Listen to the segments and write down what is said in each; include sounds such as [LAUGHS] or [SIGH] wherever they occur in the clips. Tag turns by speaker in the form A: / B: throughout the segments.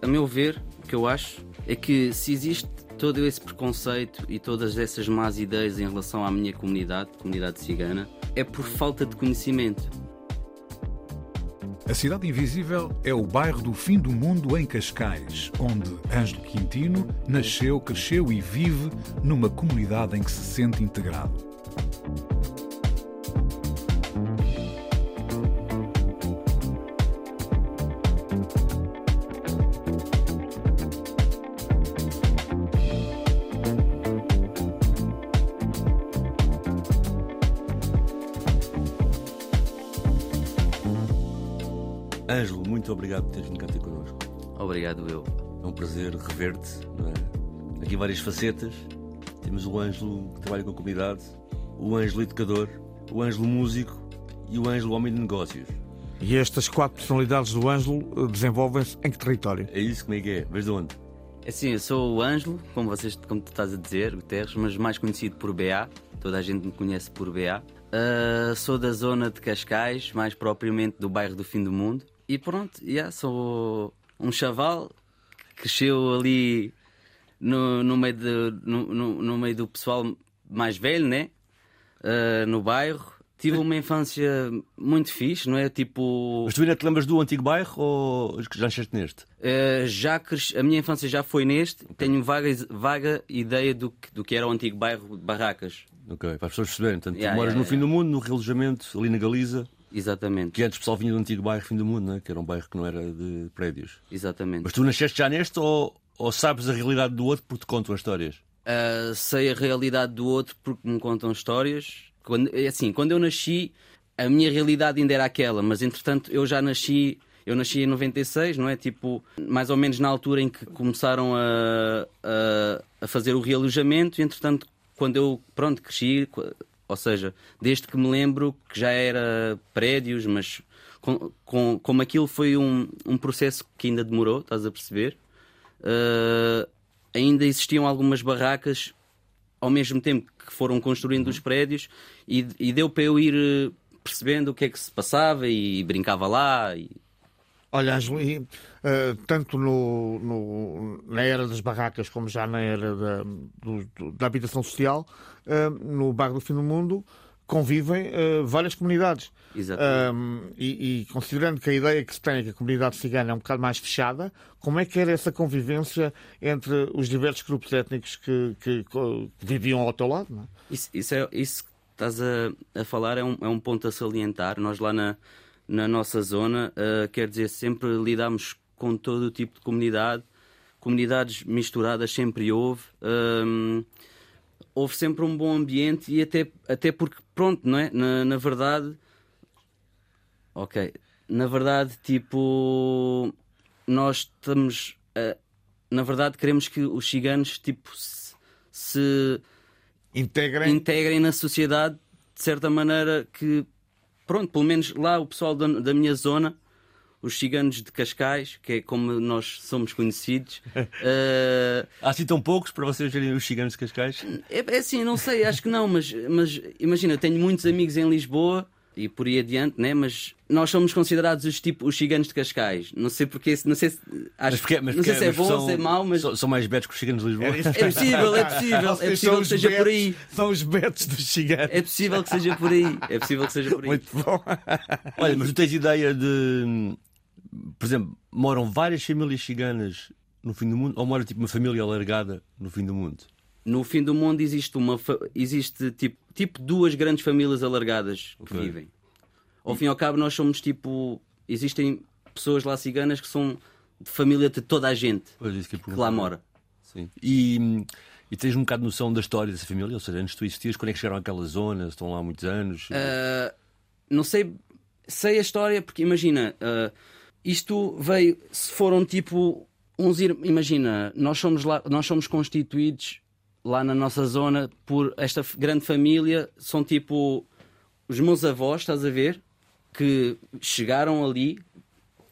A: A meu ver, o que eu acho é que se existe todo esse preconceito e todas essas más ideias em relação à minha comunidade, comunidade cigana, é por falta de conhecimento.
B: A Cidade Invisível é o bairro do fim do mundo em Cascais, onde Ângelo Quintino nasceu, cresceu e vive numa comunidade em que se sente integrado.
C: Ângelo, muito obrigado por teres vindo cá ter connosco.
A: Obrigado eu.
C: É um prazer rever-te. É? Aqui várias facetas. Temos o Ângelo que trabalha com a comunidade, o Ângelo educador, o Ângelo músico e o Ângelo homem de negócios.
D: E estas quatro personalidades do Ângelo eh, desenvolvem-se em que território?
C: É isso, como é que é? Vês de onde?
A: É Assim, eu sou o Ângelo, como, vocês, como tu estás a dizer, Guterres, mas mais conhecido por BA. Toda a gente me conhece por BA. Ah, sou da zona de Cascais, mais propriamente do bairro do Fim do Mundo. E pronto, yeah, sou um chaval que cresceu ali no, no, meio, de, no, no, no meio do pessoal mais velho, né? Ah, no bairro. Tive uma infância muito fixe, não é? Tipo.
C: Mas tu ainda te lembras do antigo bairro ou já nasceste neste?
A: Uh, já cres... A minha infância já foi neste, tenho vaga, vaga ideia do que, do que era o antigo bairro de Barracas.
C: Ok, para as pessoas perceberem. Portanto,
A: Yeah,
C: tu moras
A: yeah,
C: no fim
A: yeah.
C: do mundo, no relojamento, ali na Galiza,
A: Exatamente.
C: que antes o pessoal vinha do antigo bairro Fim do Mundo, né? que era um bairro que não era de prédios.
A: Exatamente.
C: Mas tu nasceste já neste ou, ou sabes a realidade do outro porque te contam as histórias?
A: Uh, sei a realidade do outro porque me contam histórias. Quando, é assim, quando eu nasci, a minha realidade ainda era aquela, mas entretanto eu já nasci. Eu nasci em 96, não é? Tipo, mais ou menos na altura em que começaram a, a, a fazer o realojamento, e entretanto, quando eu, pronto, cresci, ou seja, desde que me lembro que já era prédios, mas com, com, como aquilo foi um, um processo que ainda demorou, estás a perceber? Uh, ainda existiam algumas barracas ao mesmo tempo que foram construindo os prédios e, e deu para eu ir eh, percebendo o que é que se passava e brincava lá. E...
D: Olha, e, eh, tanto no, no- na era das barracas como já na era da, do- da habitação social, eh, no bairro do fim do mundo, convivem eh, várias comunidades. Um, e, e considerando que a ideia que se tem é que a comunidade cigana é um bocado mais fechada, como é que era essa convivência entre os diversos grupos étnicos que, que- que viviam ao teu lado? É?
A: Isso, isso, é, isso que estás a, a falar é um, é um ponto a salientar. Nós lá na, na nossa zona, eh, quer dizer, sempre lidamos com todo o tipo de comunidade, comunidades misturadas sempre houve. Hum, houve sempre um bom ambiente e até, até porque, pronto, não é? Na, na verdade, ok, na verdade, tipo, nós estamos, a- na verdade, queremos que os ciganos, tipo, se- se
D: Integrem
A: integrem na sociedade de certa maneira que, pronto, pelo menos lá o pessoal da, da minha zona, os ciganos de Cascais, que é como nós somos conhecidos, [LAUGHS] eh,
C: Há assim tão poucos para vocês verem os ciganos de Cascais?
A: é, é assim, não sei, acho que não, mas, mas imagina, eu tenho muitos amigos em Lisboa e por aí adiante, né? mas nós somos considerados os, tipo, os ciganos de Cascais. Não sei porque, não sei se, acho,
C: porque- mas
A: não sei
C: porque-
A: se é
C: mas
A: bom,
C: são-
A: se é mau, mas
C: São, são mais betos que os ciganos de Lisboa?
A: É possível, é possível, é possível
D: são
A: que
D: os
A: seja por
D: betos-
A: aí.
D: São os betos dos ciganos.
A: É possível que seja por aí. É possível que seja por aí.
D: Muito bom.
C: Olha, mas tu tens ideia de. Por exemplo, moram várias famílias ciganas no fim do mundo ou mora tipo uma família alargada no fim do mundo?
A: No fim do mundo existe uma existe tipo, tipo duas grandes famílias alargadas que
C: Ok.
A: vivem. Ao fim e ao cabo nós somos tipo existem pessoas lá ciganas que são de família de toda a gente
C: Pois, que eu
A: que lá mora.
C: Sim. E, e tens um bocado de noção da história dessa família? Ou seja, antes tu existias, quando é que chegaram àquela zona? Estão lá há muitos anos?
A: Ah, não sei, sei a história, porque imagina, uh, isto veio, se foram tipo uns imagina, nós somos lá, nós somos constituídos lá na nossa zona por esta grande família, são tipo os meus avós, estás a ver? Que chegaram ali.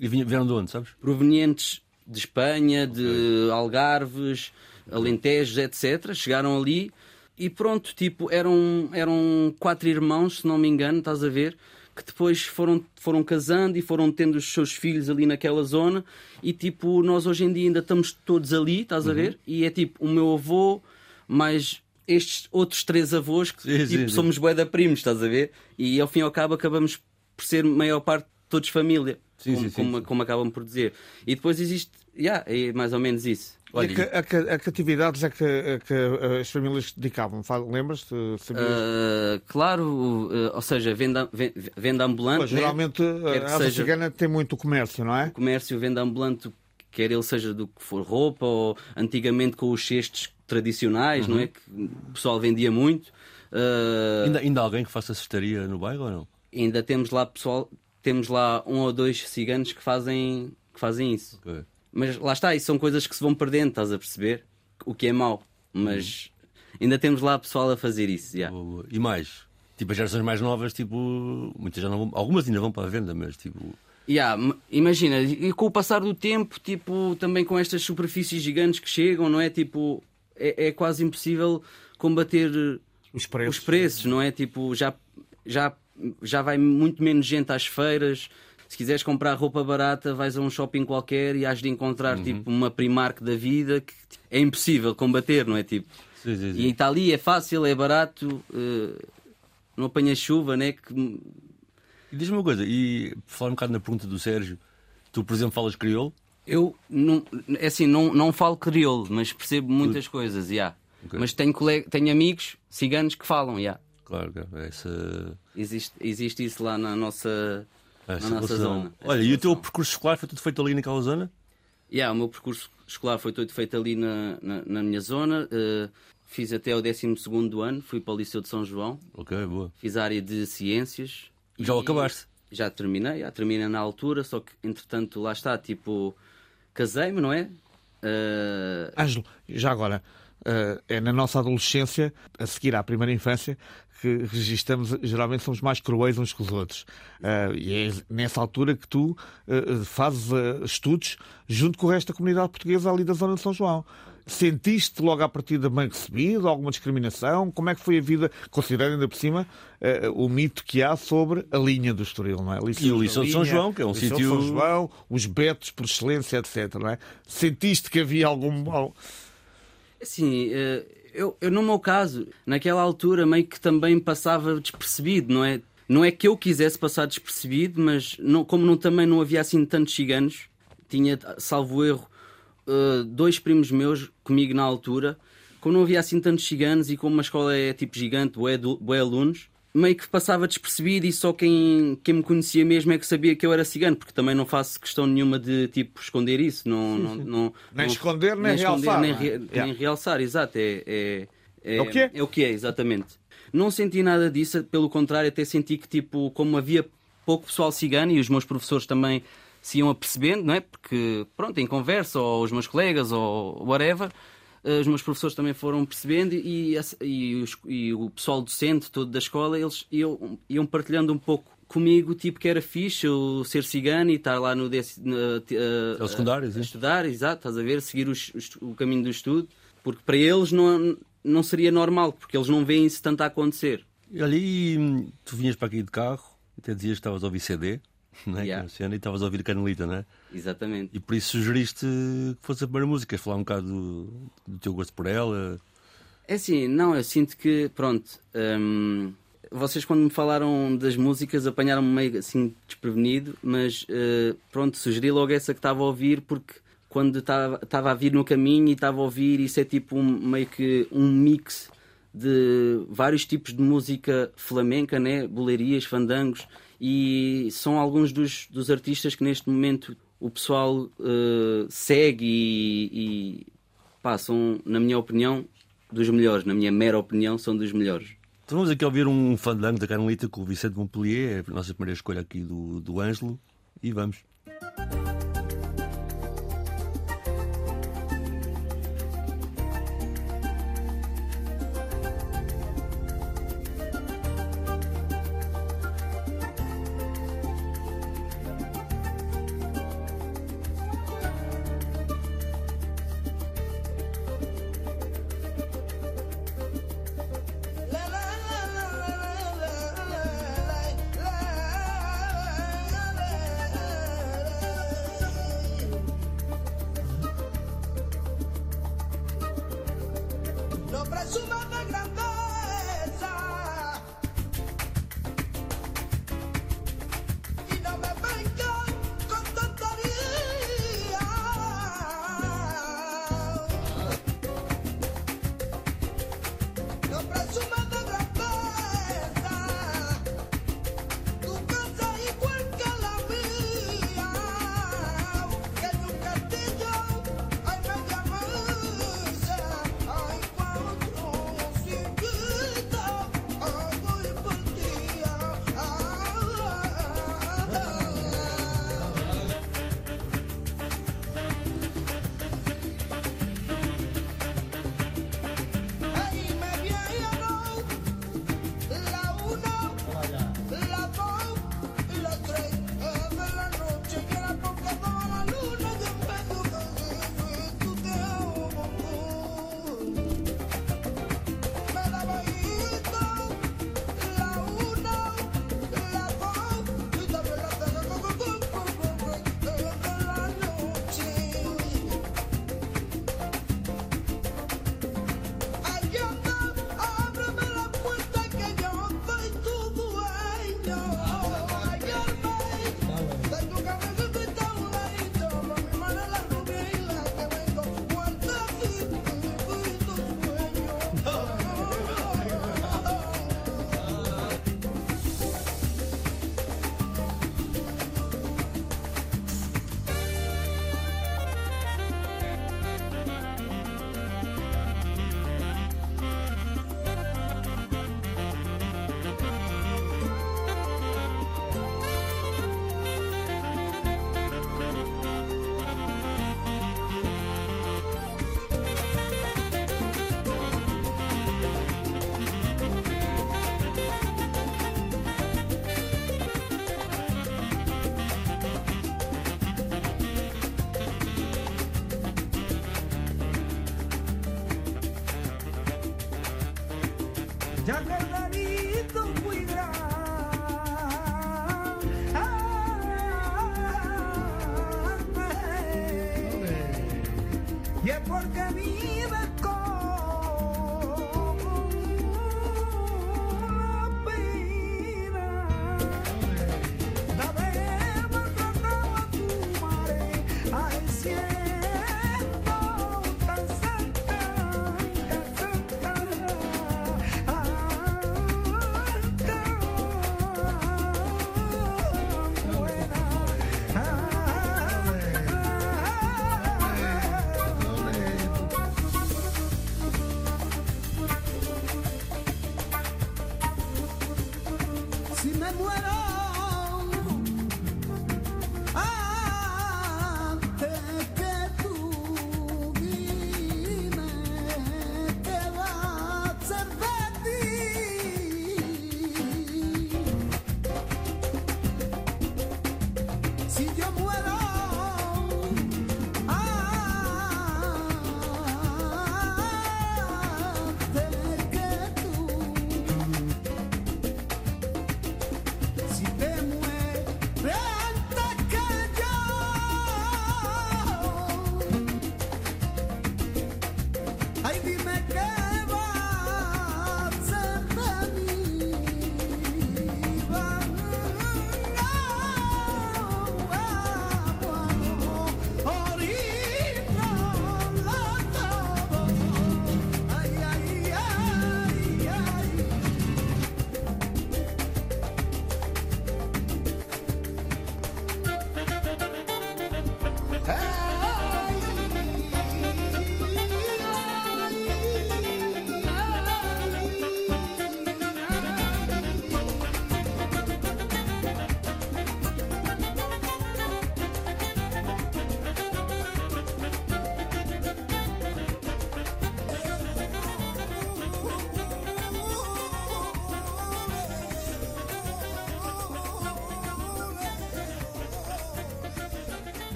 C: E vieram de onde, sabes?
A: Provenientes de Espanha, de Algarves, Alentejos, etc. Chegaram ali e pronto, tipo, eram, eram quatro irmãos, se não me engano, estás a ver? Que depois foram, foram casando e foram tendo os seus filhos ali naquela zona. E tipo, nós hoje em dia ainda estamos todos ali, estás a ver? Uhum. E é tipo, o meu avô, mais estes outros três avós que sim, tipo, sim, somos sim. bué da primos, estás a ver? E ao fim e ao cabo acabamos por ser maior parte todos família, sim, como, como, como, acabam por dizer. E depois existe, yeah, é mais ou menos isso.
D: Olha, e a, a, a, que atividades é que, a, que as famílias dedicavam? Lembras-te? Uh,
A: claro, uh, ou seja, venda, venda ambulante. Pois,
D: né? geralmente né? a seja, cigana tem muito comércio, não é?
A: O comércio, venda ambulante, quer ele seja do que for roupa, ou antigamente com os cestos tradicionais, uhum. não é? Que o pessoal vendia muito.
C: Uh... Ainda, ainda há alguém que faça cestaria no bairro ou não?
A: Ainda temos lá pessoal, temos lá um ou dois ciganos que fazem, que fazem isso. Okay. Mas lá está, isso são coisas que se vão perdendo, estás a perceber? O que é mau. Mas uhum. ainda temos lá pessoal a fazer isso. Yeah.
C: E mais? Tipo, as gerações mais novas, tipo, muitas já não vão, algumas ainda vão para a venda, mas tipo.
A: Yeah, imagina, e com o passar do tempo, tipo, também com estas superfícies gigantes que chegam, não é? Tipo, é, é quase impossível combater
D: os preços.
A: os preços, não é? Tipo, já, já, já vai muito menos gente às feiras. Se quiseres comprar roupa barata, vais a um shopping qualquer e has de encontrar uhum. tipo uma Primark da vida que é impossível combater, não é? Tipo, sim, sim, sim. E está ali, é fácil, é barato, uh, não apanha chuva, né? Que...
C: E diz-me uma coisa, e falar um bocado na pergunta do Sérgio, tu, por exemplo, falas crioulo?
A: Eu, não, é assim, não, não falo crioulo, mas percebo muitas Tudo. coisas, yeah. Okay. Mas tenho, colega, tenho amigos ciganos que falam, yeah.
C: Claro, essa...
A: existe, existe isso lá na nossa, essa na nossa zona.
C: Olha, e o teu percurso escolar foi tudo feito ali naquela zona?
A: Yeah, o meu percurso escolar foi todo feito ali na, na, na minha zona. Uh, fiz até o 12 ano, fui para o Liceu de São João.
C: Ok, boa.
A: Fiz a área de ciências.
C: Já o acabaste?
A: Já terminei, já terminei na altura, só que entretanto lá está, tipo casei-me, não é?
D: Uh... Ângelo, já agora, uh, é na nossa adolescência, a seguir à primeira infância, que registramos, geralmente somos mais cruéis uns com os outros. Uh, e é nessa altura que tu uh, fazes uh, estudos junto com o resto da comunidade portuguesa ali da zona de São João. Sentiste logo à partida bem recebido? Alguma discriminação? Como é que foi a vida, considerando ainda por cima uh, o mito que há sobre a linha do Estoril, não é?
C: Liceu e o Liceu de São João, que é um sítio... São
D: João, os betos por excelência, etc, não é? Sentiste que havia algum...
A: Sim, uh, eu, eu no meu caso, naquela altura meio que também passava despercebido, não é? Não é que eu quisesse passar despercebido, mas não, como não, também não havia assim tantos ciganos, tinha, salvo erro, uh, dois primos meus comigo na altura, como não havia assim tantos ciganos e como uma escola é tipo gigante, bué, bué alunos, meio que passava despercebido e só quem, quem me conhecia mesmo é que sabia que eu era cigano, porque também não faço questão nenhuma de tipo esconder isso. Não, sim, não, sim. não,
D: nem não, esconder, nem, nem realçar.
A: nem, re, yeah. nem, realçar, exato. É, é,
D: é, é, o que é?
A: É o que é, exatamente. Não senti nada disso, pelo contrário, até senti que, tipo, como havia pouco pessoal cigano e os meus professores também se iam apercebendo, não é? Porque, pronto, em conversa, ou os meus colegas, ou whatever, eh, os meus professores também foram percebendo e, e, e o pessoal docente todo da escola, eles iam, iam partilhando um pouco comigo, tipo que era fixe eu ser cigano e estar lá no desse,
C: uh, uh, secundário,
A: a, estudar, exato, estás a ver, seguir os, os, o caminho do estudo, porque para eles não, não seria normal, porque eles não veem isso tanto a acontecer.
C: E ali hum, tu vinhas para aqui de carro, até dizias que estavas a ouvir CD, [LAUGHS] né? Yeah. e estavas a ouvir Canelita, não é?
A: Exatamente.
C: E por isso sugeriste que fosse a primeira música, falar um bocado do, do teu gosto por ela.
A: É assim, não, eu sinto que, pronto, hum, vocês quando me falaram das músicas apanharam-me meio assim desprevenido, mas uh, pronto, sugeri logo essa que estava a ouvir porque quando estava a vir no caminho e estava a ouvir, isso é tipo um, meio que um mix de vários tipos de música flamenca, né? bolerias, fandangos, e são alguns dos, dos artistas que neste momento o pessoal uh, segue e, e pá, são, na minha opinião, dos melhores. Na minha mera opinião, são dos melhores.
E: Então vamos aqui ouvir um fandango da Carmelita com o Vicente Montpellier, é a nossa primeira escolha aqui do, do Ângelo, e vamos.
F: ya, ya.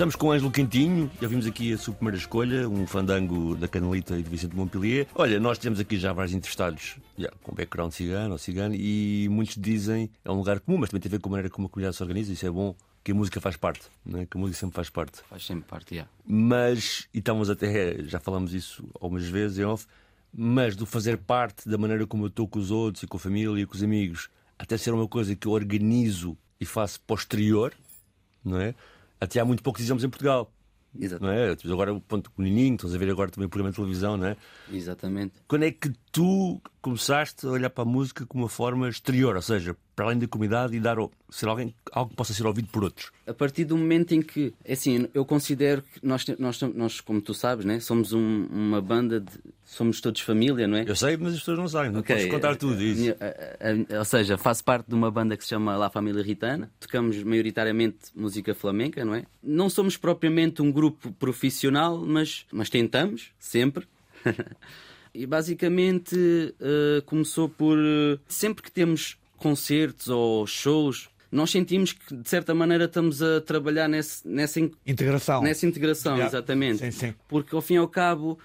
C: Estamos com o Ângelo Quentinho, já vimos aqui a sua primeira escolha, um fandango da Canelita e do Vicente Montpellier. Olha, nós temos aqui já vários entrevistados já, com background cigano ou cigano e muitos dizem é um lugar comum, mas também tem a ver com a maneira como a comunidade se organiza, isso é bom, que a música faz parte, não é? que a música sempre faz parte.
A: Faz sempre parte, yeah.
C: Mas, e estamos até, já falamos isso algumas vezes em off, mas do fazer parte da maneira como eu estou com os outros e com a família e com os amigos, até ser uma coisa que eu organizo e faço posterior, não é? Até há muito pouco dizemos em Portugal,
A: Exato.
C: não é? Agora o ponto com o Nininho, estás a ver agora também o programa de televisão, não é?
A: Exatamente.
C: Quando é que tu começaste a olhar para a música como uma forma exterior, ou seja, para além da comunidade e dar ser alguém, algo que possa ser ouvido por outros?
A: A partir do momento em que, é assim, eu considero que nós, nós, nós como tu sabes, né, somos um- uma banda de. Somos todos família, não é?
C: Eu sei, mas as pessoas não sabem, não
A: Ok,
C: podes contar
A: a-
C: tudo
A: a
C: isso.
A: minha- a- a- ou seja, faço parte de uma banda que se chama La Família Ritana. Tocamos maioritariamente música flamenca, não é? Não somos propriamente um grupo profissional, mas, mas tentamos, sempre. [LAUGHS] e basicamente eh, começou por. eh, sempre que temos concertos ou shows, nós sentimos que de certa maneira estamos a trabalhar nesse, nessa, in-
D: Integração.
A: nessa integração,
D: Yeah.
A: exatamente.
D: Sim, sim.
A: Porque ao fim e ao cabo,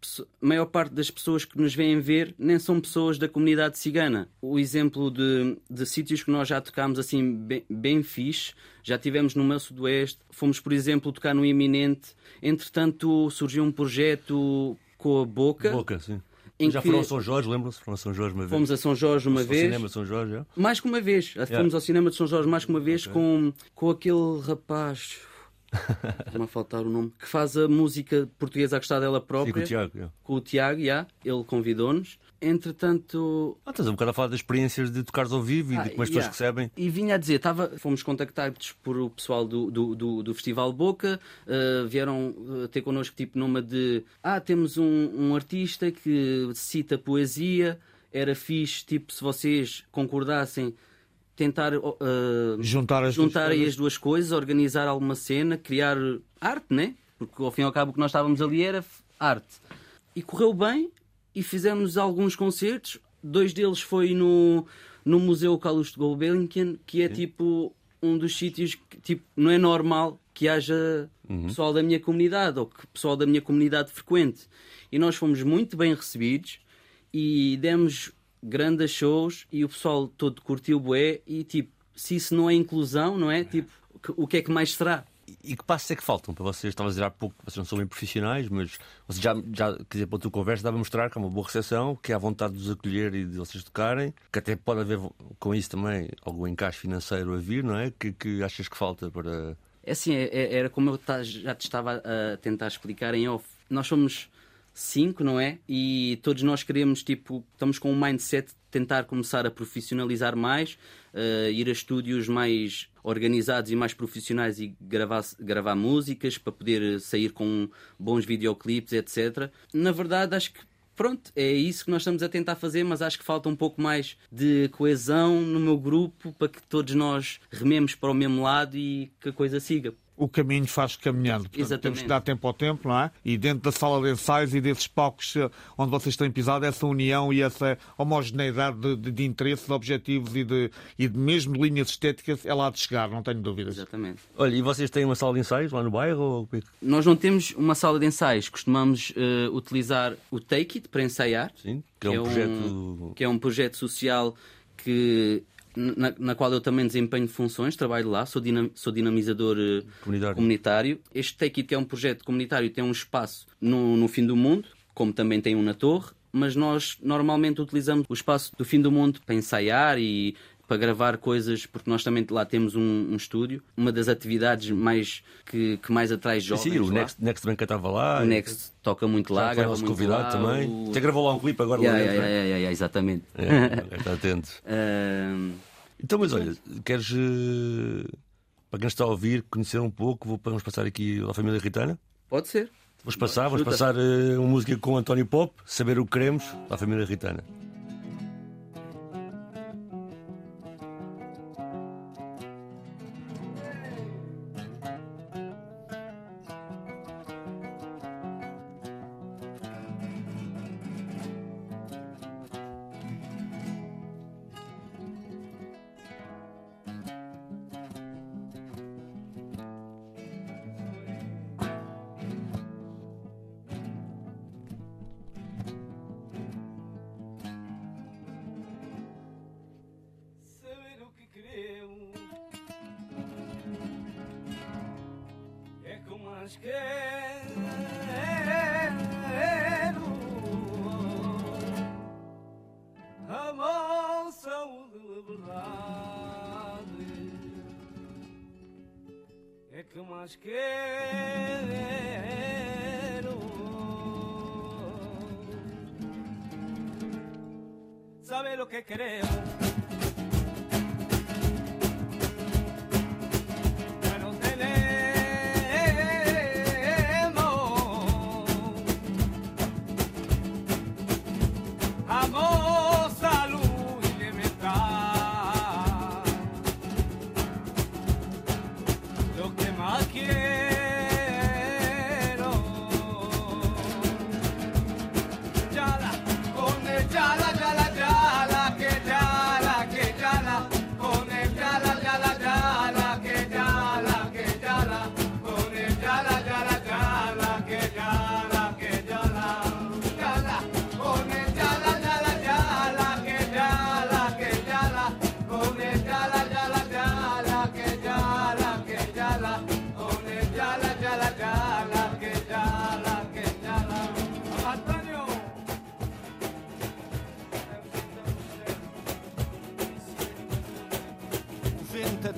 A: pesso- a maior parte das pessoas que nos vêm ver nem são pessoas da comunidade cigana. O exemplo de, de sítios que nós já tocámos assim bem, bem fixe, já tivemos no meu sudoeste, fomos, por exemplo, tocar no Iminente. Entretanto, surgiu um projeto com a Boca.
C: Boca, sim. Já foram a São Jorge, lembram-se? Foram a São Jorge uma vez.
A: Fomos a São Jorge uma
C: Ao
A: vez.
C: cinema de São Jorge, já.
A: Mais que uma vez. Fomos ao cinema de São Jorge mais que uma vez com, com aquele rapaz. [LAUGHS] Está-me a faltar o nome. Que faz a música portuguesa a gostar dela
C: Sim,
A: própria.
C: com o Tiago. já.
A: com o Tiago, já, ele convidou-nos. Entretanto.
C: Ah, estás um bocado a falar das experiências de tocares ao vivo e
A: ah,
C: de como as pessoas
A: já.
C: recebem.
A: E vinha a dizer, tava, fomos contactados por o pessoal do, do, do, do Festival Boca, eh, vieram eh, ter connosco tipo numa de ah, temos um, um artista que cita poesia, era fixe, tipo, se vocês concordassem, tentar eh,
D: Juntar as duas
A: juntar
D: coisas.
A: as duas coisas, organizar alguma cena, criar arte, né? Porque ao fim e ao cabo o que nós estávamos ali era arte. E correu bem e fizemos alguns concertos. Dois deles foi no, no Museu Calouste Gulbenkian, que é tipo um dos sítios que tipo, não é normal que haja pessoal da minha comunidade ou que pessoal da minha comunidade frequente. E nós fomos muito bem recebidos e demos grandes shows e o pessoal todo curtiu bué e tipo, se isso não é inclusão, não é? Tipo, o que é que mais será?
C: E que passos é que faltam para vocês? Estava a dizer há pouco que vocês não são bem profissionais, mas vocês já, já quer dizer, pela tua conversa, dá a mostrar que há uma boa recepção, que há vontade de os acolher e de vocês tocarem, que até pode haver com isso também algum encaixe financeiro a vir, não é? Que, que achas que falta para.
A: É assim, é- é- era como eu já te estava a tentar explicar em off. Nós somos cinco, não é? E todos nós queremos, tipo, estamos com um mindset de tentar começar a profissionalizar mais, eh, ir a estúdios mais organizados e mais profissionais e gravar, gravar músicas para poder sair com bons videoclipes, etc. Na verdade, acho que Pronto, é isso que nós estamos a tentar fazer, mas acho que falta um pouco mais de coesão no meu grupo para que todos nós rememos para o mesmo lado e que a coisa siga.
D: O caminho faz caminhando. Portanto,
A: Exatamente.
D: temos que dar tempo ao tempo, não é? E dentro da sala de ensaios e desses palcos eh, onde vocês têm pisado, essa união e essa homogeneidade de, de, de interesses, de objetivos e de, e de mesmo de linhas estéticas, é lá de chegar, não tenho dúvidas.
A: Exatamente.
C: Olha, e vocês têm uma sala de ensaios lá no bairro? Ou... é que-
A: Nós não temos uma sala de ensaios, costumamos eh, utilizar o Take It para ensaiar,
C: Sim, que é um projeto.
A: que é um projeto social que na, na qual eu também desempenho funções, trabalho lá, sou, dinam- sou dinamizador eh,
C: Comunitário.
A: comunitário. Este Take It, que é um projeto comunitário, tem um espaço no, no fim do mundo, como também tem um na Torre, mas nós normalmente utilizamos o espaço do fim do mundo para ensaiar e para gravar coisas, porque nós também lá temos um, um estúdio. Uma das atividades mais que, que mais atrai jovens
C: Sim, o. Next, Next estava lá.
A: O Next toca muito lá,
C: Já foi
A: grava
C: nosso
A: muito
C: convidado
A: lá,
C: também.
A: o-
C: Até gravou lá um clipe agora
A: Yeah,
C: lá dentro.
A: yeah, yeah, yeah, exatamente.
C: É, está atento. [LAUGHS]
A: Ahm,
C: Então, mas olha, queres, eh, para quem está a ouvir, conhecer um pouco, vamos passar aqui à família Ritana?
A: pode ser.
C: Vamos passar, vamos passar eh, uma música com António Pop, saber o que queremos, à família Ritana.
G: Mais quero amor, saúde, liberdade é que mais quero sabe lo que queremos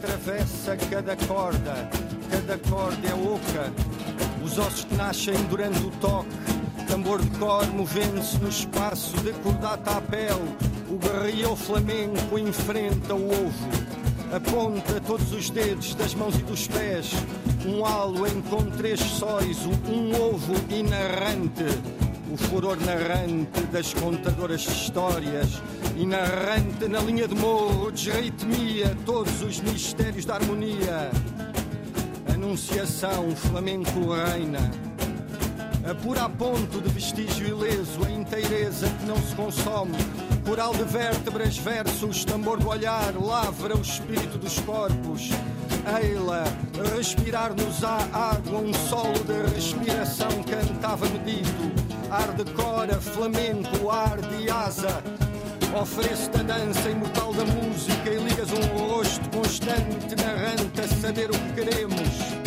H: atravessa cada corda, cada corda é oca. Os ossos que nascem durante o toque, tambor de cor movendo-se no espaço, de cordata à pele. O guerreiro flamenco enfrenta o ovo, aponta todos os dedos das mãos e dos pés. Um halo com três sóis, um ovo inarrante. O furor narrante das contadoras de histórias e narrante na linha de morro, desritmia todos os mistérios da harmonia. Anunciação, flamenco reina. Apura a ponto de vestígio ileso, a inteireza que não se consome. Coral de vértebras, versos, tambor do olhar, lavra o espírito dos corpos. Eila, respirar-nos à água, um solo de respiração cantava medido. Ar de cora, flamenco, ar de asa. Ofereço-te a dança imortal da música e ligas um rosto constante, narrante a saber o que queremos.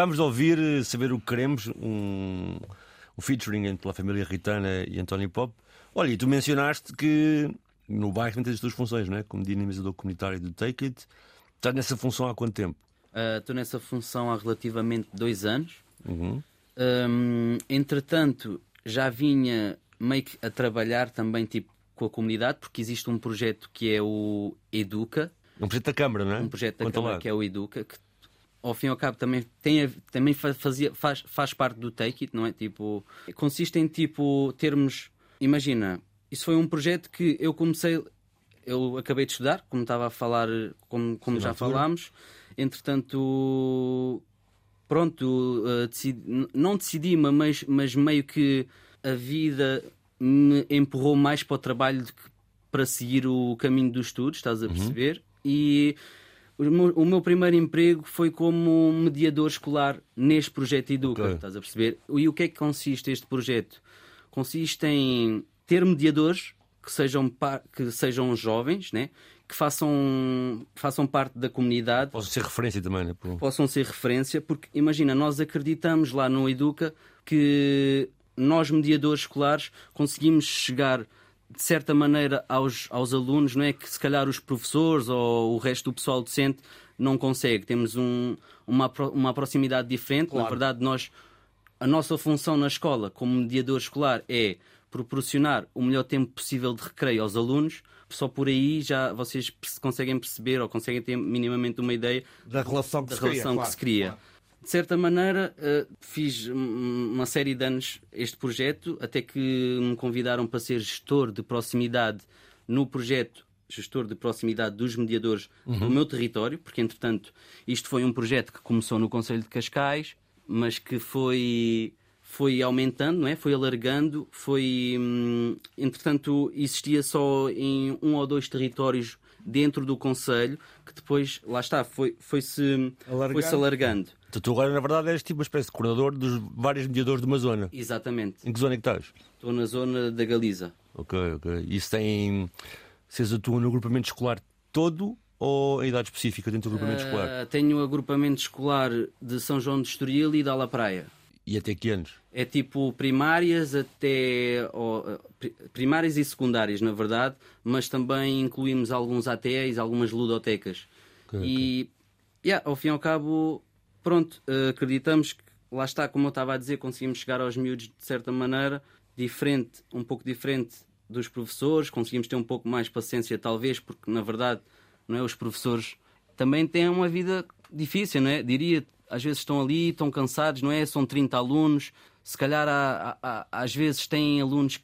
H: Que
C: vamos ouvir eh, Saber o que Queremos, um, um featuring entre a família Ritana e António Pop. Olha, e tu mencionaste que no bairro tens as tuas funções, não é? Como dinamizador comunitário do Take It. Estás nessa função há quanto tempo?
A: Ah, Estou nessa função há relativamente dois anos.
C: Uhum.
A: Hum, entretanto, já vinha meio que a trabalhar também tipo, com a comunidade, porque existe um projeto que é o Educa,
C: Um projeto da Câmara, não é?
A: um projeto da
C: Conta
A: Câmara
C: lá.
A: que é o Educa, que ao fim e ao cabo também, tem, também fa- fazia, faz, faz parte do Take It, não é? Tipo, consiste em tipo termos. Imagina, isso foi um projeto que eu comecei. Eu acabei de estudar, como estava a falar, como, como
C: Sim,
A: já falámos. Entretanto, pronto, eh, decidi- não decidi, mas, mas meio que a vida me empurrou mais para o trabalho do que para seguir o caminho dos estudos, estás a perceber? E O meu, primeiro emprego foi como mediador escolar neste projeto Educa,
C: Ok.
A: estás a perceber? E o que é que consiste este projeto? Consiste em ter mediadores que sejam, que sejam jovens, né? que façam, façam parte da comunidade,
C: Posso ser referência também, né? Pô.
A: possam ser referência, porque imagina, nós acreditamos lá no Educa que nós, mediadores escolares, conseguimos chegar de certa maneira aos, aos alunos, não é? Que se calhar os professores ou o resto do pessoal docente não consegue. Temos um, uma, uma proximidade diferente. Na verdade, nós a nossa função na escola, como mediador escolar, é proporcionar o melhor tempo possível de recreio aos alunos. Só por aí já vocês conseguem perceber ou conseguem ter minimamente uma ideia
D: Da relação que
A: da
D: se cria.
A: relação
D: claro,
A: que se cria.
D: claro.
A: De certa maneira, eh, fiz uma série de anos este projeto, até que me convidaram para ser gestor de proximidade no projeto gestor de proximidade dos mediadores do meu território, porque entretanto isto foi um projeto que começou no Conselho de Cascais, mas que foi foi aumentando, não é? Foi alargando, foi hum, entretanto existia só em um ou dois territórios dentro do Conselho, que depois, lá está, foi, foi-se
D: Alargando.
A: foi-se alargando.
C: Então, tu agora, na verdade, és tipo uma espécie de coordenador dos vários mediadores de uma zona.
A: Exatamente.
C: Em que zona é que estás?
A: Estou na zona da Galiza.
C: Ok, ok. Isso tem. Vocês atuam no agrupamento escolar todo ou em idade específica dentro do agrupamento escolar?
A: Ah, tenho o agrupamento escolar de São João de Estoril e da La Praia.
C: E até que anos?
A: É tipo primárias até. pri- primárias e secundárias, na verdade, mas também incluímos alguns ATEs, algumas ludotecas. e, yeah, ao fim e ao cabo, pronto, eh, acreditamos que, lá está, como eu estava a dizer, conseguimos chegar aos miúdos de certa maneira, diferente, um pouco diferente dos professores, conseguimos ter um pouco mais paciência, talvez, porque na verdade, não é? Os professores também têm uma vida difícil, não é? Diria, às vezes estão ali, estão cansados, não é? São 30 alunos, se calhar há- há- às vezes têm alunos, eh,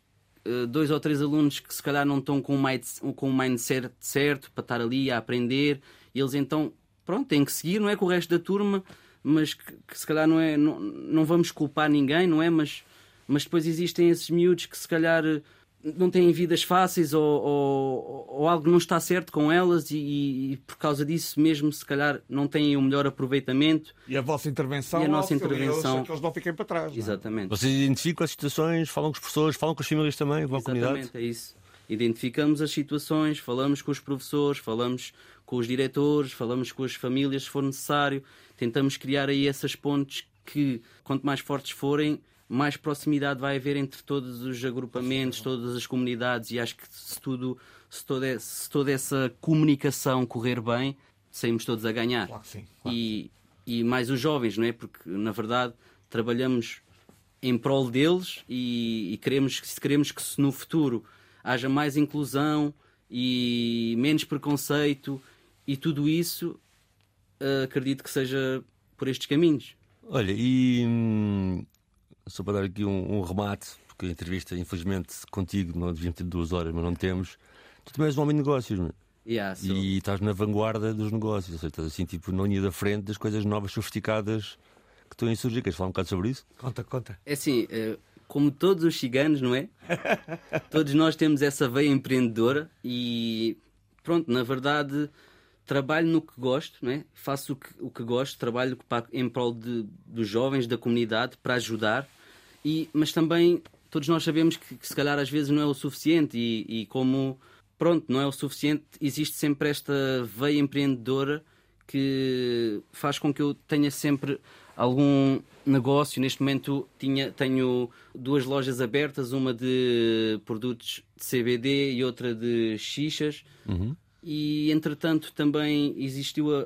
A: dois ou três alunos que se calhar não estão com o mindset certo para estar ali a aprender, e eles então, pronto, têm que seguir, não é? Com o resto da turma, mas que, que se calhar não é, não, não vamos culpar ninguém, não é? Mas, mas depois existem esses miúdos que se calhar eh, não têm vidas fáceis ou, ou, ou algo não está certo com elas e, e por causa disso mesmo se calhar não têm o melhor aproveitamento.
D: E a vossa intervenção
A: E a nossa intervenção-
D: que eles não fiquem para trás. não é?
A: Exatamente.
C: Vocês identificam as situações, falam com as pessoas, falam com as famílias também, com a comunidade?
A: Exatamente, é isso. Identificamos as situações, falamos com os professores, falamos com os diretores, falamos com as famílias se for necessário, tentamos criar aí essas pontes que, quanto mais fortes forem, mais proximidade vai haver entre todos os agrupamentos, todas as comunidades, e acho que se tudo, se toda, se toda essa comunicação correr bem, saímos todos a ganhar.
D: Claro que sim, claro.
A: E, e mais os jovens, não é? Porque, na verdade, trabalhamos em prol deles e, e queremos, que- queremos que se no futuro haja mais inclusão e menos preconceito e tudo isso eh, acredito que seja por estes caminhos.
C: Olha, e hum, só para dar aqui um, um remate, porque a entrevista, infelizmente, contigo não devíamos ter duas horas, mas não temos. Tu também és um homem de negócios, mano.
A: Yeah, sou-
C: E estás na vanguarda dos negócios, ou seja, estás assim, tipo, na linha da frente das coisas novas, sofisticadas que estão a surgir. Queres falar um bocado sobre isso?
D: Conta, conta.
A: É assim, eh, como todos os ciganos, não é? [LAUGHS] todos nós temos essa veia empreendedora e pronto, na verdade trabalho no que gosto, não é? Faço o que, o que gosto, trabalho para- em prol de, dos jovens, da comunidade, para ajudar, e, mas também todos nós sabemos que, que se calhar às vezes não é o suficiente e, e como pronto, não é o suficiente, existe sempre esta veia empreendedora que faz com que eu tenha sempre algum negócio. Neste momento tinha, tenho duas lojas abertas, uma de produtos de CBD e outra de xixas. E entretanto também existiu a,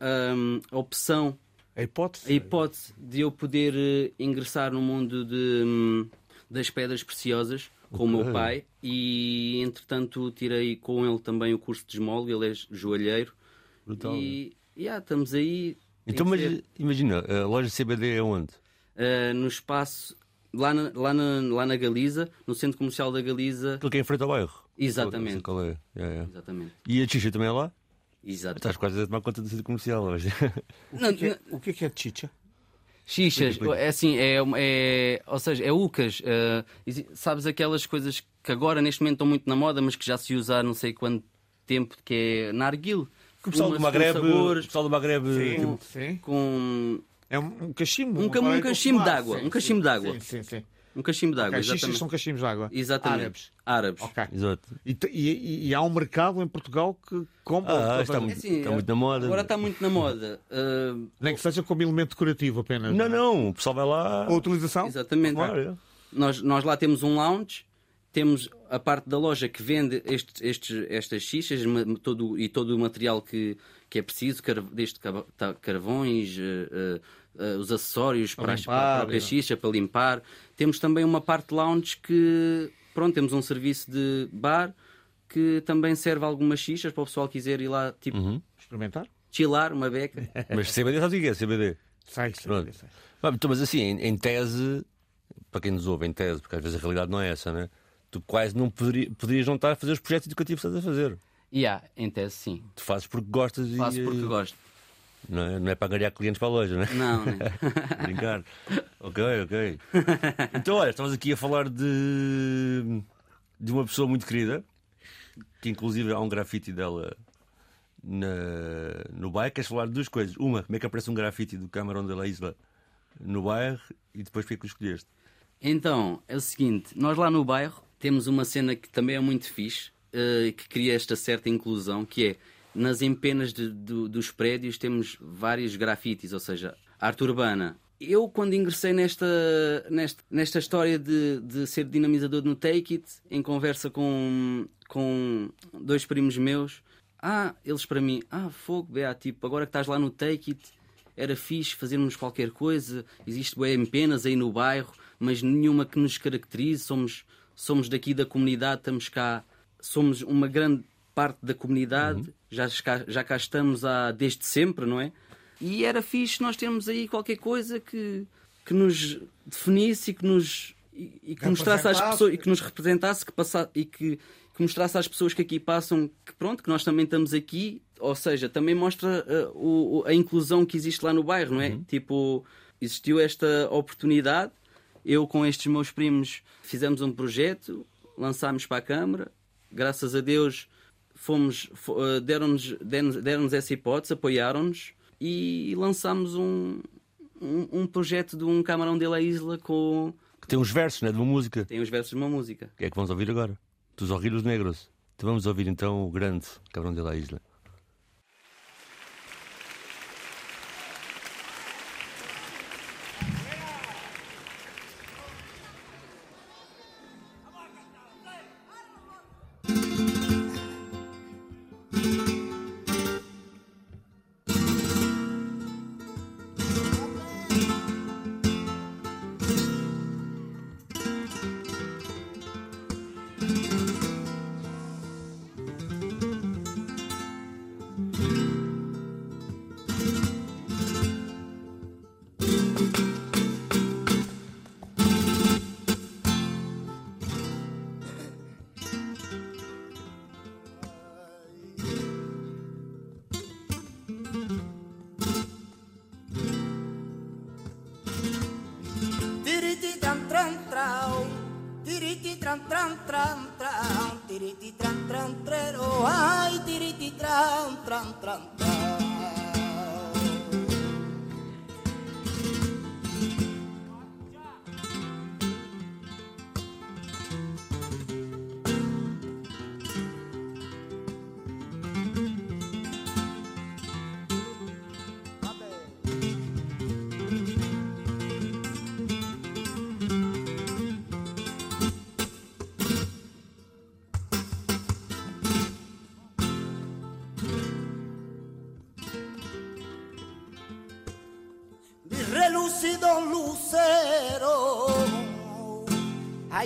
A: a- a opção
D: A hipótese?
A: a hipótese de eu poder eh, ingressar no mundo de, hum, das pedras preciosas com o meu pai e entretanto tirei com ele também o curso de esmolo, ele é joalheiro
C: Brutal.
A: e yeah, estamos aí
C: Então, mas
A: ser,
C: imagina, a loja CBD é onde?
A: eh, no espaço lá na, lá, na, lá na Galiza, no centro comercial da Galiza
C: Aquele que é em frente ao bairro.
A: Exatamente.
C: Sei qual é. É, é.
A: exatamente,
C: E a Xixa também é lá?
A: Exato.
C: Estás quase a tomar conta do centro comercial hoje. [LAUGHS]
A: Não,
D: O que é- O que é que é chicha?
A: Xixas, é assim, é, é, ou seja, é ucas. exi- sabes aquelas coisas que agora neste momento estão muito na moda, mas que já se usa há não sei quanto tempo, que é narguil.
C: Que o pessoal do
A: com
C: Magreb, o pessoal do Magreb
D: Sim, sim.
A: com
D: É um, um cachimbo.
A: Um um
D: aparelho
A: cachimbo d'água,
D: Sim,
A: um cachimbo d'água.
D: Sim, sim, sim.
A: Um cachimbo de água,
D: Ok, xixas
A: exatamente.
D: são cachimbos de água.
A: Exatamente.
D: Árabes.
A: Árabes.
D: Ok.
C: Exato.
D: E, e- e há um mercado em Portugal que compra.
C: Ah, está,
A: É
C: muito,
A: assim,
C: está muito na moda.
A: Agora está muito na moda. Ah, [LAUGHS]
D: Nem que seja como elemento decorativo apenas.
C: Não, não, o pessoal vai lá.
D: A utilização?
A: exatamente.
C: Claro, é.
A: Nós, nós lá temos um lounge, temos a parte da loja que vende estes, estes- estas xixas todo, e todo o material que, que é preciso, car- desde carvões, eh, eh, eh, os acessórios para, as- para
D: limpar,
A: a própria
D: é.
A: xixa, para limpar. Temos também uma parte lounge que, pronto, temos um serviço de bar que também serve algumas xixas para o pessoal que quiser ir lá, tipo,
C: Uhum.
D: Experimentar?
A: chilar, uma beca. [LAUGHS]
C: Mas CBD sabe o que é CBD?
D: Sai,
C: Pronto.
D: sai.
C: Ah, então, Mas assim, em, em tese, para quem nos ouve, em tese, porque às vezes a realidade não é essa, né? Tu quase não poderi- poderias não estar a fazer os projetos educativos que estás a fazer.
A: E há, em tese, sim.
C: Tu fazes porque gostas e.
A: Faço porque gosto.
C: Não é, não é para ganhar clientes para a loja, né?
A: Não, né? [LAUGHS]
C: Brincar. ok, ok. Então, olha, estamos aqui a falar de, de uma pessoa muito querida, que inclusive há um grafite dela na, no bairro. Queres falar de duas coisas? Uma, como é que aparece um grafite do Camarão de la Isla no bairro e depois porque é que o escolheste?
A: Então, é o seguinte, nós lá no bairro temos uma cena que também é muito fixe, eh, que cria esta certa inclusão, que é nas empenas de- do- dos prédios temos vários grafites, ou seja, arte urbana. Eu, quando ingressei nesta, nesta, nesta história de, de ser dinamizador no Take It, em conversa com, com dois primos meus, ah, eles para mim, ah, fogo, Bea, tipo, agora que estás lá no Take It, era fixe fazermos qualquer coisa, existe bem empenas aí no bairro, mas nenhuma que nos caracterize, somos, somos daqui da comunidade, estamos cá, somos uma grande parte da comunidade, já, cá, já cá estamos há, desde sempre, não é? E era fixe nós termos aí qualquer coisa que, que nos definisse e que nos e, e que mostrasse às pessoas e que nos representasse que passa, e que, que mostrasse às pessoas que aqui passam que pronto que nós também estamos aqui. Ou seja também mostra uh, o- a inclusão que existe lá no bairro não é? Tipo existiu esta oportunidade. Eu com estes meus primos fizemos um projeto lançámos para a câmara. Graças a Deus fomos fo- uh, deram-nos deram-nos essa hipótese apoiaram-nos e lançámos um, um um projeto de um camarão de la isla com
C: Que tem uns versos, né? De uma música.
A: tem os versos de uma música
C: Que é que vamos ouvir agora? Dos Horríveis Negros. Então vamos ouvir então o grande Cabrão de la Isla.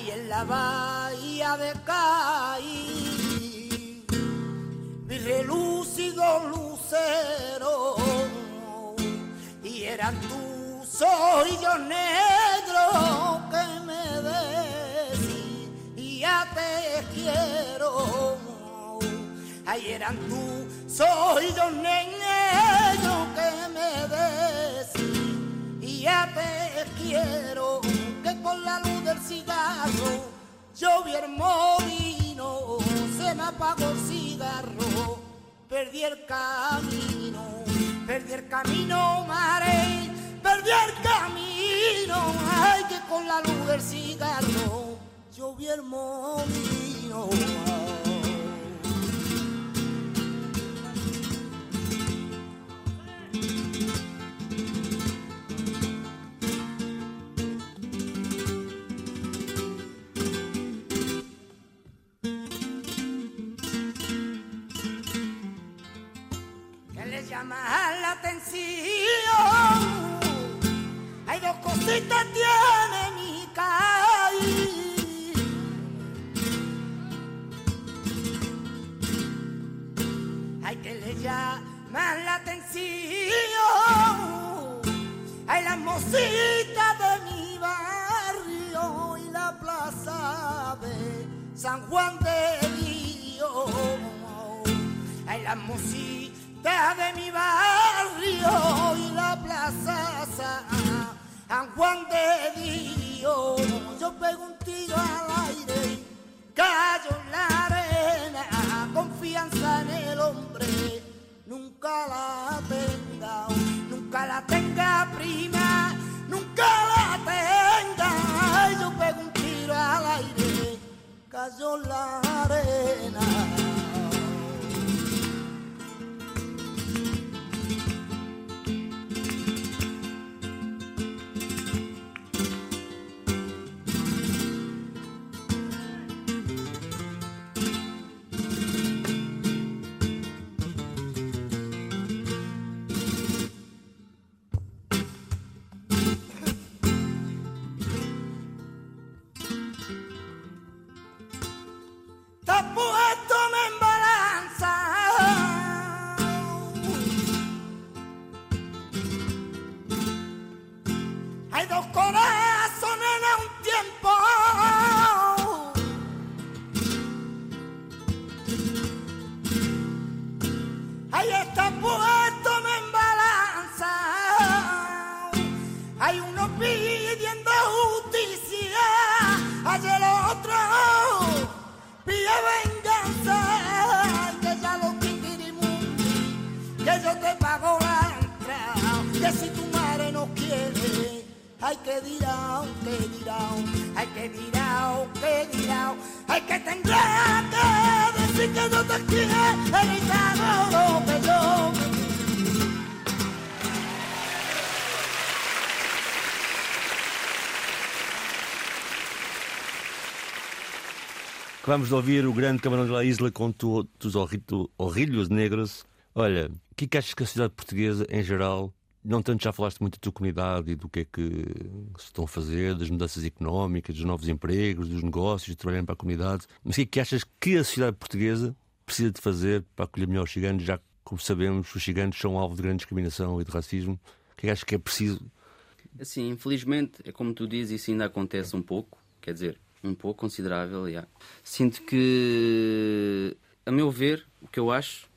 I: Ahí en la bahía de Caí. Mi relucido lucero, y eran tus ojillos negros que me decían te quiero. Ahí eran tus ojillos negros que me decían y te quiero cigarro. Yo vi el molino se me apagó el cigarro. Perdí el camino, perdí el camino, mare, perdí el camino, ay que con la luz del cigarro. Yo vi el molino. Que le llama la atención. Hay dos cositas tiene mi caí. Hay que le llama la atención. Hay las mositas de mi barrio y la plaza de San Juan de Dios. Hay la mosita de mi barrio y la plaza San Juan de Dios. Yo pego un tiro al aire, callo la arena, confianza en el hombre. Nunca la tenga, nunca la tenga prima, nunca la tenga. Yo pego un tiro al aire, callo la arena.
C: De ouvir o grande Camarão de la Isla com tus horri- horrilhos negros. Olha, o que é que achas que a sociedade portuguesa, em geral, não tanto já falaste muito da tua comunidade e do que é que se estão a fazer, das mudanças económicas, dos novos empregos, dos negócios, de trabalhar para a comunidade, mas o que é que achas que a sociedade portuguesa precisa de fazer para acolher melhor os ciganos, já que, como sabemos, os ciganos são alvo de grande discriminação e de racismo? O que é que achas que é preciso?
A: Assim, infelizmente, é como tu dizes, isso ainda acontece um pouco. Quer dizer, um pouco considerável, já. Sinto que, a meu ver, o que eu acho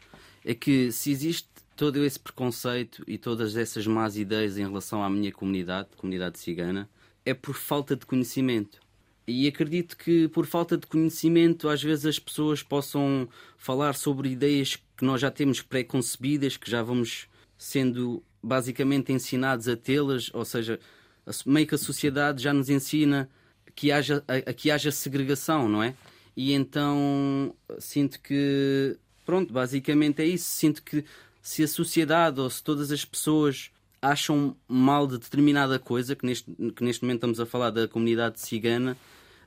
A: é que se existe todo esse preconceito e todas essas más ideias em relação à minha comunidade, comunidade cigana, é por falta de conhecimento. E acredito que por falta de conhecimento, às vezes as pessoas possam falar sobre ideias que nós já temos pré-concebidas, que já vamos sendo basicamente ensinados a tê-las, ou seja, meio que a sociedade já nos ensina que haja, a, a que haja segregação, não é? E então sinto que, pronto, basicamente é isso. Sinto que se a sociedade ou se todas as pessoas acham mal de determinada coisa, que neste, que neste momento estamos a falar da comunidade cigana,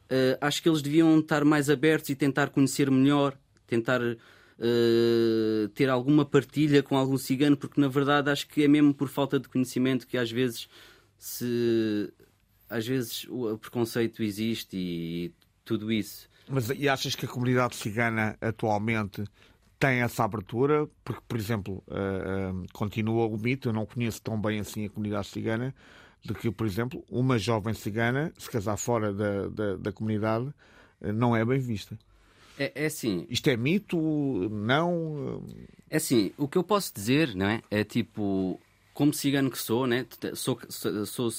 A: eh, acho que eles deviam estar mais abertos e tentar conhecer melhor, tentar eh, ter alguma partilha com algum cigano, porque na verdade acho que é mesmo por falta de conhecimento que às vezes se às vezes o preconceito existe e tudo isso.
D: Mas e achas que a comunidade cigana atualmente tem essa abertura? Porque, por exemplo, eh, eh, continua o mito, eu não conheço tão bem assim a comunidade cigana, de que, por exemplo, uma jovem cigana, se casar fora da, da, da comunidade, eh, não é bem vista.
A: É, é assim,
D: Isto é mito? Não?
A: É assim, o que eu posso dizer, não é? É tipo, como cigano que sou, né? Sou, sou, sou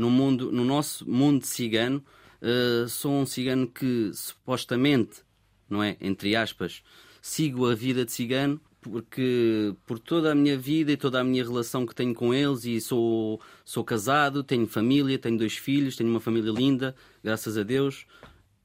A: no mundo, no nosso mundo cigano, eh, sou um cigano que supostamente, não é? Entre aspas, sigo a vida de cigano porque por toda a minha vida e toda a minha relação que tenho com eles e sou, sou casado, tenho família, tenho dois filhos, tenho uma família linda, graças a Deus.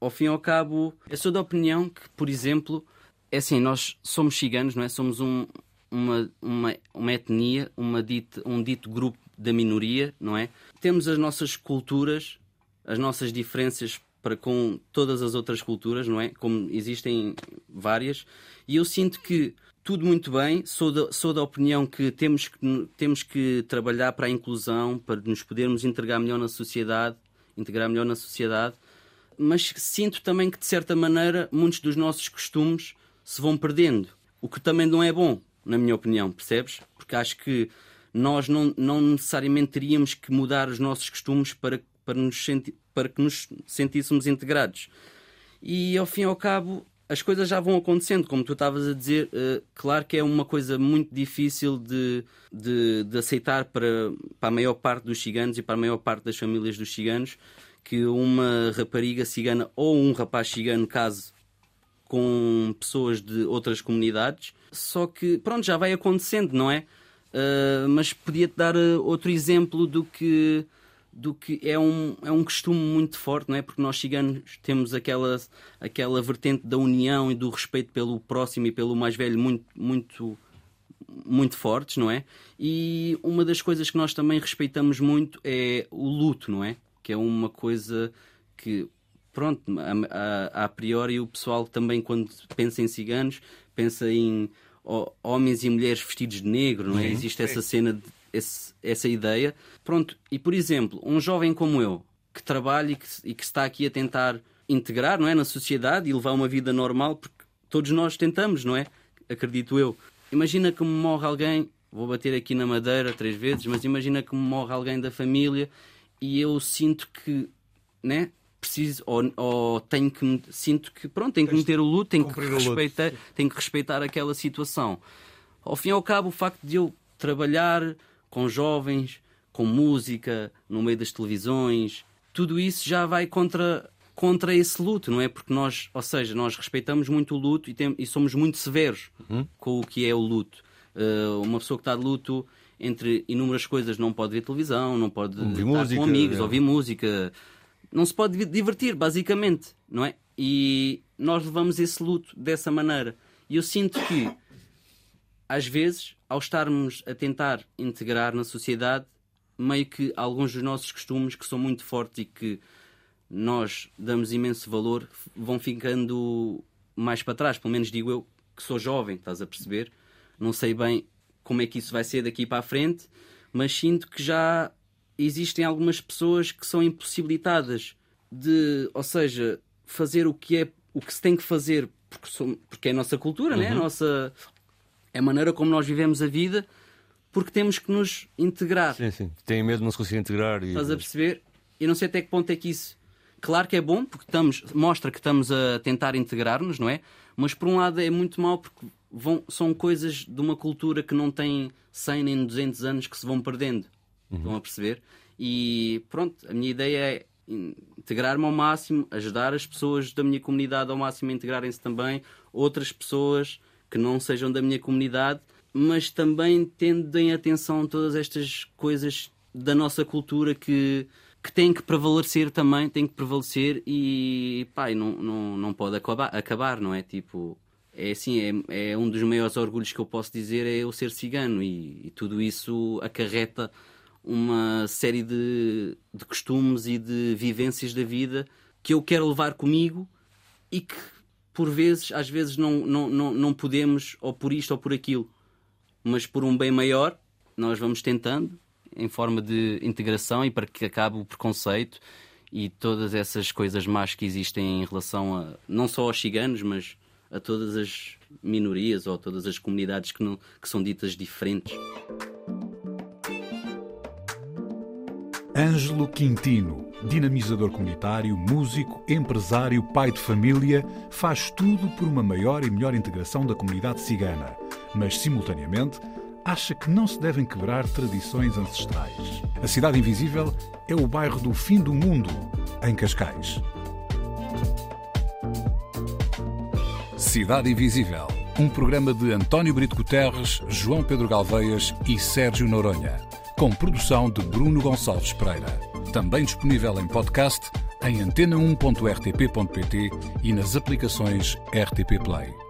A: Ao fim e ao cabo, eu sou da opinião que, por exemplo, é assim, nós somos ciganos, não é? Somos um, uma, uma, uma etnia, uma dito, um dito grupo da minoria, não é? Temos as nossas culturas, as nossas diferenças para com todas as outras culturas, não é? Como existem várias, e eu sinto que tudo muito bem, sou da, sou da opinião que temos, que temos que trabalhar para a inclusão, para nos podermos integrar melhor na sociedade, integrar melhor na sociedade, mas sinto também que, de certa maneira, muitos dos nossos costumes se vão perdendo, o que também não é bom, na minha opinião, percebes? Porque acho que nós não, não necessariamente teríamos que mudar os nossos costumes para, para, nos senti para que nos sentíssemos integrados. E ao fim e ao cabo, as coisas já vão acontecendo, como tu estavas a dizer. Uh, claro que é uma coisa muito difícil de, de, de, aceitar para, para a maior parte dos ciganos e para a maior parte das famílias dos ciganos que uma rapariga cigana ou um rapaz cigano case com pessoas de outras comunidades. Só que, pronto, já vai acontecendo, não é? Uh, mas podia-te dar uh, outro exemplo do que do que é um, é um costume muito forte, não é? Porque nós ciganos temos aquela, aquela vertente da união e do respeito pelo próximo e pelo mais velho muito, muito, muito fortes, não é? E uma das coisas que nós também respeitamos muito é o luto, não é? Que é uma coisa que, pronto, a, a, a priori o pessoal também quando pensa em ciganos pensa em homens e mulheres vestidos de negro, não é? Existe essa cena de esse, essa ideia. Pronto, e por exemplo, um jovem como eu, que trabalha e que, e que está aqui a tentar integrar não é, na sociedade e levar uma vida normal, porque todos nós tentamos, não é? Acredito eu. Imagina que me morre alguém, vou bater aqui na madeira três vezes, mas imagina que me morre alguém da família e eu sinto que, né? Preciso, ou, ou tenho que, sinto que, pronto, tenho que meter o luto, tenho que, respeitar, tenho que respeitar aquela situação. Ao fim e ao cabo, o facto de eu trabalhar com jovens, com música, no meio das televisões, tudo isso já vai contra contra esse luto, não é? Porque nós, ou seja, nós respeitamos muito o luto e, tem, e somos muito severos uhum. com o que é o luto. Uh, uma pessoa que está de luto, entre inúmeras coisas, não pode ver televisão, não pode ouvir estar música, com amigos, é. ouvir música, não se pode divertir, basicamente, não é? E nós levamos esse luto dessa maneira. E eu sinto que, às vezes, ao estarmos a tentar integrar na sociedade, meio que alguns dos nossos costumes que são muito fortes e que nós damos imenso valor vão ficando mais para trás. Pelo menos digo eu que sou jovem, estás a perceber? Não sei bem como é que isso vai ser daqui para a frente, mas sinto que já existem algumas pessoas que são impossibilitadas de, ou seja, fazer o que é o que se tem que fazer porque, porque é a nossa cultura, uhum. né? a nossa é a maneira como nós vivemos a vida, porque temos que nos integrar.
C: Sim, sim. Tem medo de não se conseguir integrar. E...
A: Estás a perceber? E não sei até que ponto é que isso. Claro que é bom, porque estamos, mostra que estamos a tentar integrar-nos, não é? Mas por um lado é muito mau, porque vão, são coisas de uma cultura que não tem 100 nem 200 anos que se vão perdendo. Uhum. Estão a perceber? E pronto, a minha ideia é integrar-me ao máximo, ajudar as pessoas da minha comunidade ao máximo a integrarem-se também, outras pessoas que não sejam da minha comunidade, mas também tendo em atenção todas estas coisas da nossa cultura que, que têm que prevalecer também, têm que prevalecer e pá, não, não, não pode acabar, acabar, não é? Tipo, é assim, é, é um dos maiores orgulhos que eu posso dizer é eu ser cigano e, e tudo isso acarreta uma série de, de costumes e de vivências da vida que eu quero levar comigo e que por vezes, às vezes não, não, não, não podemos, ou por isto ou por aquilo, mas por um bem maior, nós vamos tentando, em forma de integração e para que acabe o preconceito e todas essas coisas más que existem em relação a não só aos ciganos, mas a todas as minorias ou todas as comunidades que, não, que são ditas diferentes.
B: Ângelo Quintino dinamizador comunitário, músico, empresário, pai de família, faz tudo por uma maior e melhor integração da comunidade cigana, mas, simultaneamente, acha que não se devem quebrar tradições ancestrais. A Cidade Invisível é o bairro do fim do mundo, em Cascais. Cidade Invisível Um programa de António Brito Guterres, João Pedro Galveias e Sérgio Noronha. Com produção de Bruno Gonçalves Pereira. Também disponível em podcast em antena1.rtp.pt e nas aplicações RTP Play.